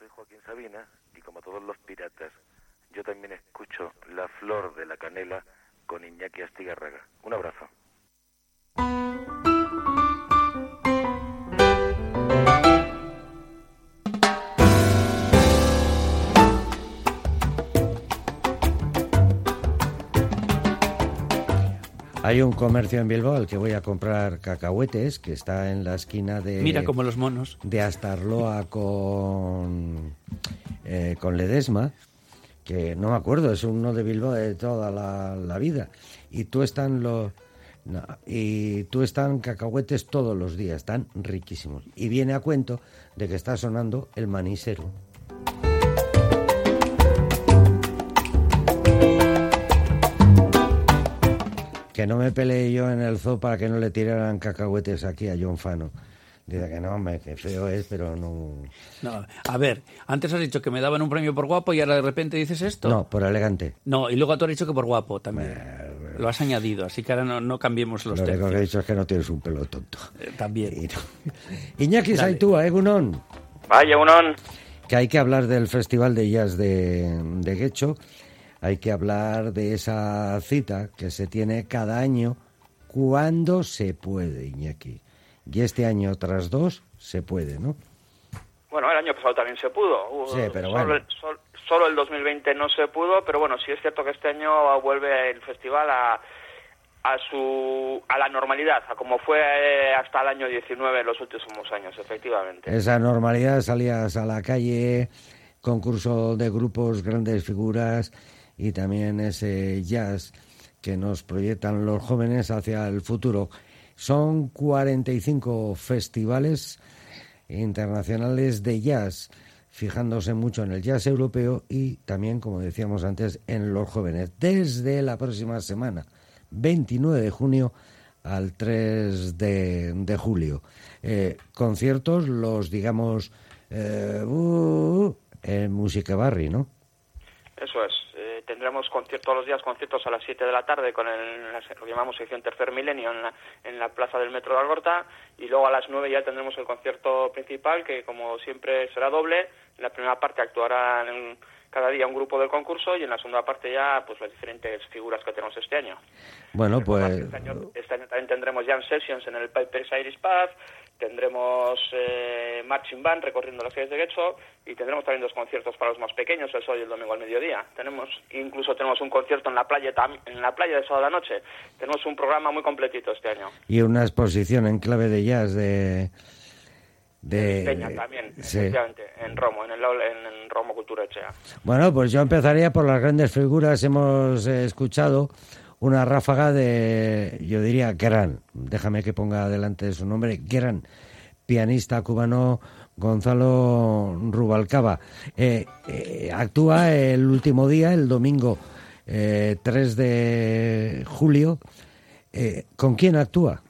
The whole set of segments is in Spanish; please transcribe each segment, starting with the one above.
soy Joaquín Sabina y como todos los piratas, yo también escucho La Flor de la Canela con Iñaki Astigarraga. Un abrazo. Hay un comercio en Bilbao al que voy a comprar cacahuetes, que está en la esquina de... Mira como los monos. De Astarloa con, eh, con Ledesma, que no me acuerdo, es uno de Bilbao de toda la, vida. Y tú están los... y tú están cacahuetes todos los días, están riquísimos. Y viene a cuento de que está sonando el manisero. Que no me peleé yo en el zoo para que no le tiraran cacahuetes aquí a John Fano. Dice que no, hombre, que feo es, pero no... no... A ver, antes has dicho que me daban un premio por guapo y ahora de repente dices esto. No, por elegante. No, y luego tú has dicho que por guapo también. Lo has añadido, así que ahora no, no cambiemos los Lo único que he dicho es que no tienes un pelo tonto. Eh, también. Iñaki Saitúa, Egunon. Vaya, Egunon. Que hay que hablar del Festival de Jazz de, de Guecho hay que hablar de esa cita que se tiene cada año cuando se puede, Iñaki. Y este año tras dos se puede, ¿no? Bueno, el año pasado también se pudo. Sí, pero solo, bueno. el, solo el 2020 no se pudo, pero bueno, sí es cierto que este año vuelve el festival a, a su a la normalidad, a como fue eh, hasta el año 19 en los últimos años, efectivamente. Esa normalidad salías a la calle, concurso de grupos, grandes figuras y también ese jazz que nos proyectan los jóvenes hacia el futuro. Son 45 festivales internacionales de jazz, fijándose mucho en el jazz europeo y también, como decíamos antes, en los jóvenes. Desde la próxima semana, 29 de junio al 3 de, julio. Eh, conciertos, los digamos, eh, uh, en Música Barri, ¿no? Eso es tendremos conciertos todos los días conciertos a las 7 de la tarde con el, lo que llamamos sección Tercer Milenio en la, en la plaza del Metro de Algorta y luego a las 9 ya tendremos el concierto principal que como siempre será doble. En la primera parte actuará cada día un grupo del concurso y en la segunda parte ya pues las diferentes figuras que tenemos este año. Bueno, pues... Este año, este año, también tendremos jam sessions en el Piper's Iris Path, tendremos eh, marching band recorriendo las calles de Getxo y tendremos también dos conciertos para los más pequeños el sábado y el domingo al mediodía. Tenemos incluso tenemos un concierto en la playa en la playa de sábado a la noche. Tenemos un programa muy completito este año. Y una exposición en clave de jazz de de Peña también, efectivamente, en Romo, en, el, en, Romo Cultura Echea. Bueno, pues yo empezaría por las grandes figuras. Hemos eh, escuchado una ráfaga de, yo diría, gran, déjame que ponga delante su nombre, gran pianista cubano Gonzalo Rubalcaba. Eh, eh, actúa el último día, el domingo eh, 3 de julio. Eh, ¿Con quién actúa?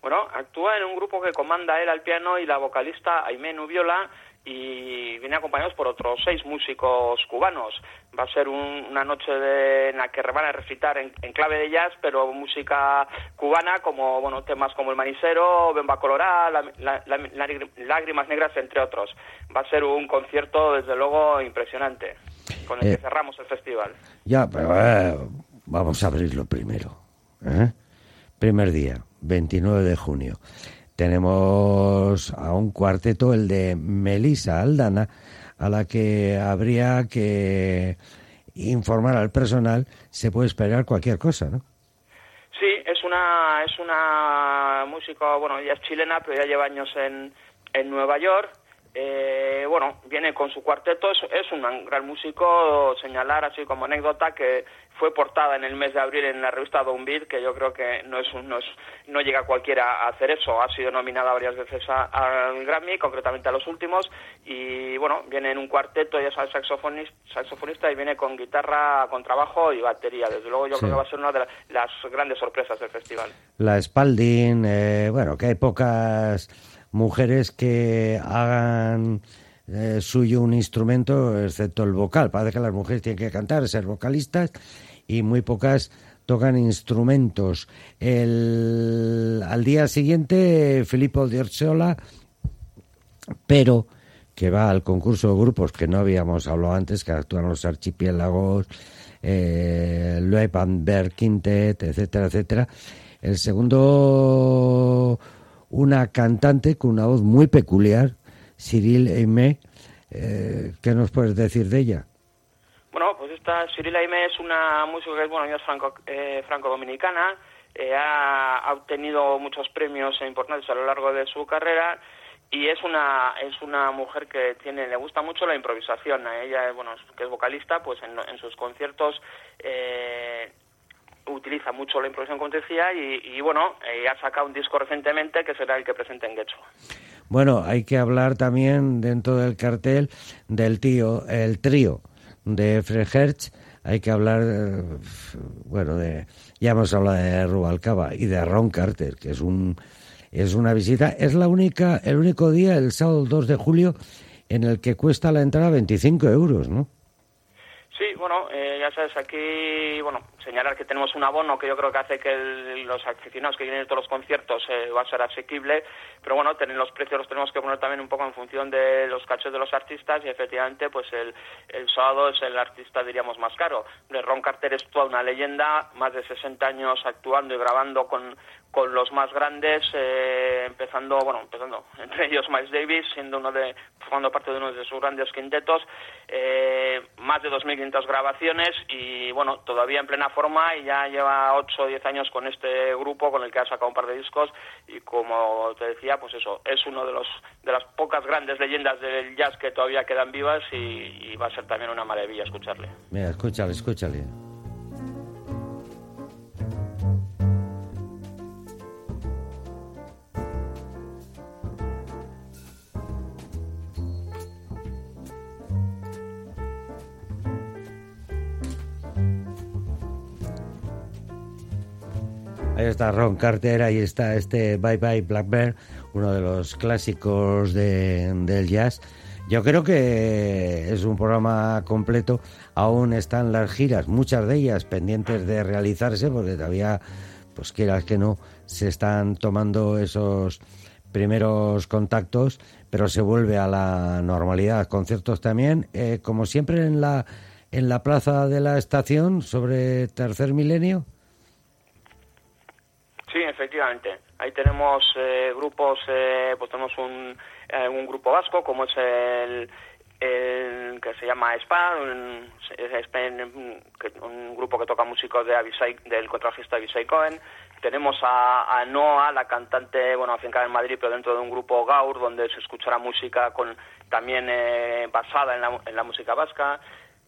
Bueno, actúa en un grupo que comanda él al piano y la vocalista Aimé Nubiola y viene acompañados por otros seis músicos cubanos. Va a ser una noche de, en la que van a recitar en, clave de jazz, pero música cubana, como bueno temas como El Manicero, Bemba Colorá, Lágrimas Negras, entre otros. Va a ser un concierto, desde luego, impresionante, con el que eh, cerramos el festival. Ya, pero eh, vamos a abrirlo primero. ¿eh? Primer día, 29 de junio tenemos a un cuarteto, el de Melisa Aldana, a la que habría que informar al personal, se puede esperar cualquier cosa, ¿no? Sí, es una, es una música, bueno, ella es chilena, pero ya lleva años en, en Nueva York. Eh, bueno, viene con su cuarteto, es, es un gran músico, señalar así como anécdota que fue portada en el mes de abril en la revista Don Beat, que yo creo que no es, no es no llega cualquiera a hacer eso. Ha sido nominada varias veces al Grammy, concretamente a los últimos, y bueno, viene en un cuarteto, y es saxofonista, saxofonista y viene con guitarra, con trabajo y batería. Desde luego yo creo que va a ser una de las grandes sorpresas del festival. La Spalding, eh, bueno, que hay pocas mujeres que hagan eh, suyo un instrumento, excepto el vocal. Parece que las mujeres tienen que cantar, ser vocalistas, y muy pocas tocan instrumentos. El, al día siguiente, Filippo di Orsola, pero que va al concurso de grupos que no habíamos hablado antes, que actúan los archipiélagos, eh, Berg Quintet, etcétera, etcétera. El segundo, una cantante con una voz muy peculiar, Cyril Aimé. Eh, ¿Qué nos puedes decir de ella? Bueno, pues esta Cyril Aimé es una música que bueno, es franco, eh, franco-dominicana, eh, ha, obtenido muchos premios importantes a lo largo de su carrera y es una es una mujer que tiene le gusta mucho la improvisación a ella bueno que es vocalista pues en, sus conciertos eh, utiliza mucho la improvisación como te decía y, bueno eh, ha sacado un disco recientemente que será el que presente en Getxo bueno hay que hablar también dentro del cartel del tío el trío de Frehertz hay que hablar bueno de ya hemos hablado de Rubalcaba y de Ron Carter que es un es una visita. Es la única, el único día, el sábado 2 de julio, en el que cuesta la entrada 25 euros, ¿no? Bueno, eh, ya sabes, aquí, bueno, señalar que tenemos un abono que yo creo que hace que los aficionados que vienen de todos los conciertos eh, va a ser asequible, pero bueno, tener los precios los tenemos que poner también un poco en función de los cachos de los artistas y efectivamente, pues el, el sábado es el artista, diríamos, más caro. Ron Carter es toda una leyenda, más de 60 años actuando y grabando con, con los más grandes, eh, empezando, bueno, empezando entre ellos Miles Davis, siendo uno de, formando parte de uno de sus grandes quintetos, eh, más de 2.500 grabaciones y, bueno, todavía en plena forma y ya lleva 8 o 10 años con este grupo con el que ha sacado un par de discos y, como te decía, pues eso, es uno de los de las pocas grandes leyendas del jazz que todavía quedan vivas y, y va a ser también una maravilla escucharle. Mira, escúchale, escúchale. Ahí está Ron Carter, ahí está este Bye Bye Blackbird, uno de los clásicos del jazz. Yo creo que es un programa completo. Aún están las giras, muchas de ellas pendientes de realizarse, porque todavía, pues quieras que no, se están tomando esos primeros contactos, pero se vuelve a la normalidad. Conciertos también, eh, como siempre en la en la plaza de la estación sobre Tercer Milenio. Sí, efectivamente. Ahí tenemos eh, grupos, eh, pues tenemos un, eh, un grupo vasco como es el, que se llama SPA, un, un, grupo que toca músicos de del contrabajista Avisai Cohen. Tenemos a, a, Noah, la cantante, bueno, afincada en Madrid, pero dentro de un grupo Gaur, donde se escuchará música con también basada en la, en la música vasca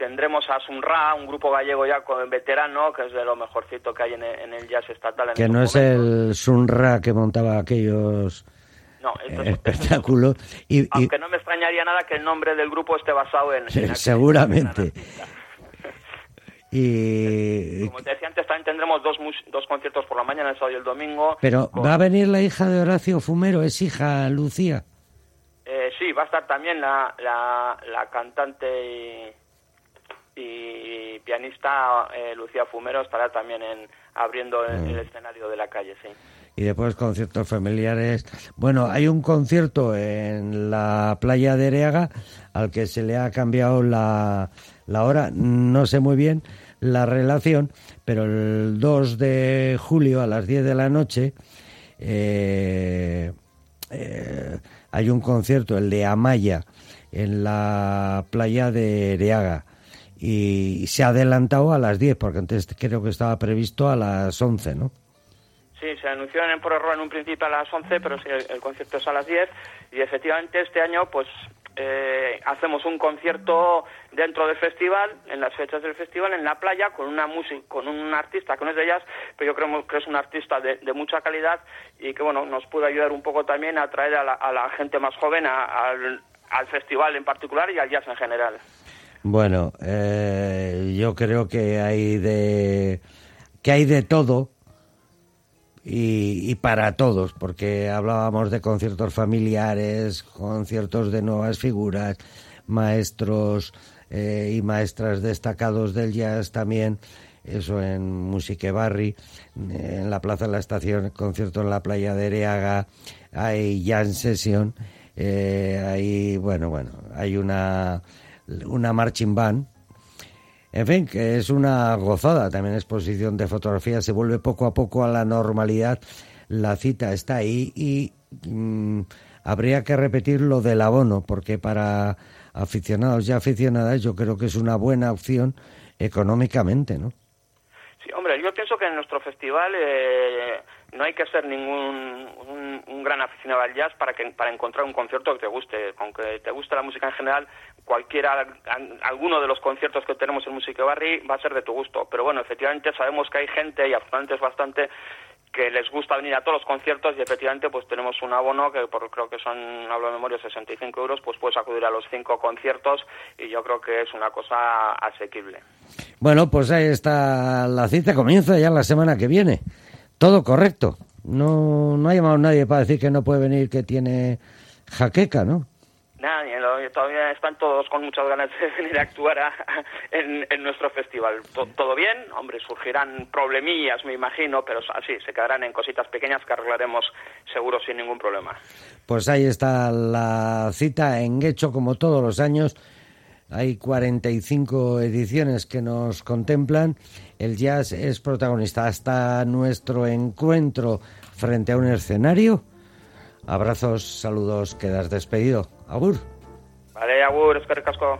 tendremos a Sunra, un grupo gallego ya con veterano, que es de lo mejorcito que hay en el, en el jazz estatal. que no es el Sunra que montaba aquellos no, espectáculos. y, Aunque no me extrañaría nada que el nombre del grupo esté basado en... seguramente. y como te decía antes también tendremos dos dos conciertos por la mañana el sábado y el domingo pero va a venir la hija de Horacio Fumero es hija Lucía eh, sí va a estar también la la, la cantante y pianista eh, Lucía Fumero estará también en, abriendo el, mm. escenario de la calle, sí. Y después conciertos familiares. Bueno, hay un concierto en la playa de Ereaga al que se le ha cambiado la, la hora. No sé muy bien la relación, pero el 2 de julio a las 10 de la noche eh, eh, hay un concierto, el de Amaya, en la playa de Ereaga y se ha adelantado a las 10, porque antes creo que estaba previsto a las 11, ¿no? Sí, se anunció en por error en un principio a las 11, pero sí, el, concierto es a las 10 y efectivamente este año pues eh, hacemos un concierto dentro del festival, en las fechas del festival, en la playa, con una música, con un artista que no es de jazz, pero yo creo que es un artista de, mucha calidad y que bueno nos puede ayudar un poco también a atraer a la, gente más joven al, al festival en particular y al jazz en general. Bueno, eh, yo creo que hay de que hay de todo y, para todos, porque hablábamos de conciertos familiares, conciertos de nuevas figuras, maestros eh, y maestras destacados del jazz también, eso en Musique Barri, en la Plaza de la Estación, concierto en la playa de Ereaga, hay jazz session eh, hay, bueno, bueno, hay una, una marching band. En fin, que es una gozada también exposición de fotografía, se vuelve poco a poco a la normalidad, la cita está ahí y mm, habría que repetir lo del abono, porque para aficionados y aficionadas yo creo que es una buena opción económicamente, ¿no? Sí, hombre, yo pienso que en nuestro festival eh, no hay que ser ningún un, gran aficionado al jazz para que para encontrar un concierto que te guste. Aunque te guste la música en general, cualquiera alguno de los conciertos que tenemos en Music Barry va a ser de tu gusto. Pero bueno, efectivamente sabemos que hay gente y es bastante que les gusta venir a todos los conciertos y efectivamente pues tenemos un abono que por, creo que son, hablo de memoria, 65 euros, pues puedes acudir a los cinco conciertos y yo creo que es una cosa asequible. Bueno, pues ahí está la cita, comienza ya la semana que viene. Todo correcto. No, no ha llamado nadie para decir que no puede venir, que tiene jaqueca, ¿no? Nadie, todavía están todos con muchas ganas de venir a actuar en, nuestro festival. todo bien, hombre, surgirán problemillas, me imagino, pero así, se quedarán en cositas pequeñas que arreglaremos seguro sin ningún problema. Pues ahí está la cita en Guecho, como todos los años. Hay 45 ediciones que nos contemplan. El jazz es protagonista hasta nuestro encuentro frente a un escenario. Abrazos, saludos, quedas despedido. agur. Bale, agur, eskerrik asko.